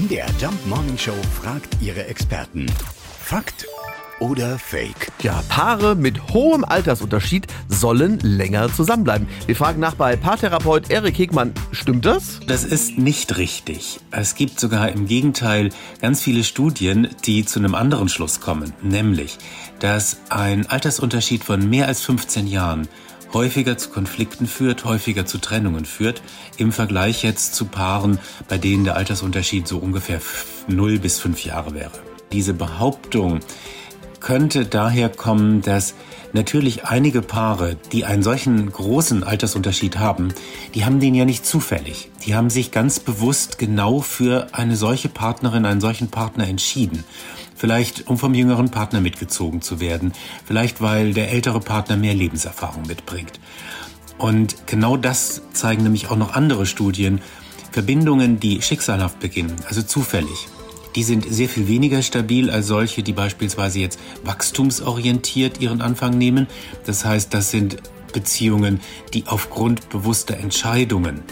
MDR Jump Morning Show fragt ihre Experten. Fakt oder Fake? Ja, Paare mit hohem Altersunterschied sollen länger zusammenbleiben. Wir fragen nach bei Paartherapeut Erik Hegmann. Stimmt das? Das ist nicht richtig. Es gibt sogar im Gegenteil ganz viele Studien, die zu einem anderen Schluss kommen. Nämlich, dass ein Altersunterschied von mehr als 15 Jahren häufiger zu Konflikten führt, häufiger zu Trennungen führt, im Vergleich jetzt zu Paaren, bei denen der Altersunterschied so ungefähr 0 bis 5 Jahre wäre. Diese Behauptung könnte daher kommen, dass natürlich einige Paare, die einen solchen großen Altersunterschied haben, die haben den ja nicht zufällig. Die haben sich ganz bewusst genau für eine solche Partnerin, einen solchen Partner entschieden. Vielleicht um vom jüngeren Partner mitgezogen zu werden. Vielleicht weil der ältere Partner mehr Lebenserfahrung mitbringt. Und genau das zeigen nämlich auch noch andere Studien. Verbindungen, die schicksalhaft beginnen, also zufällig, die sind sehr viel weniger stabil als solche, die beispielsweise jetzt wachstumsorientiert ihren Anfang nehmen. Das heißt, das sind Beziehungen, die aufgrund bewusster Entscheidungen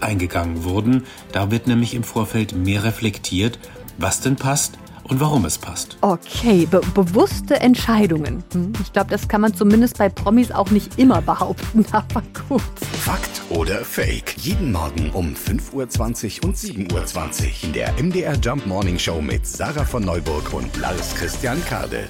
eingegangen wurden. Da wird nämlich im Vorfeld mehr reflektiert, was denn passt und warum es passt. Okay, be bewusste Entscheidungen. Hm, ich glaube, das kann man zumindest bei Promis auch nicht immer behaupten, aber gut. Fakt oder Fake? Jeden Morgen um 5.20 Uhr und 7.20 Uhr in der MDR Jump Morning Show mit Sarah von Neuburg und Lars Christian Kade.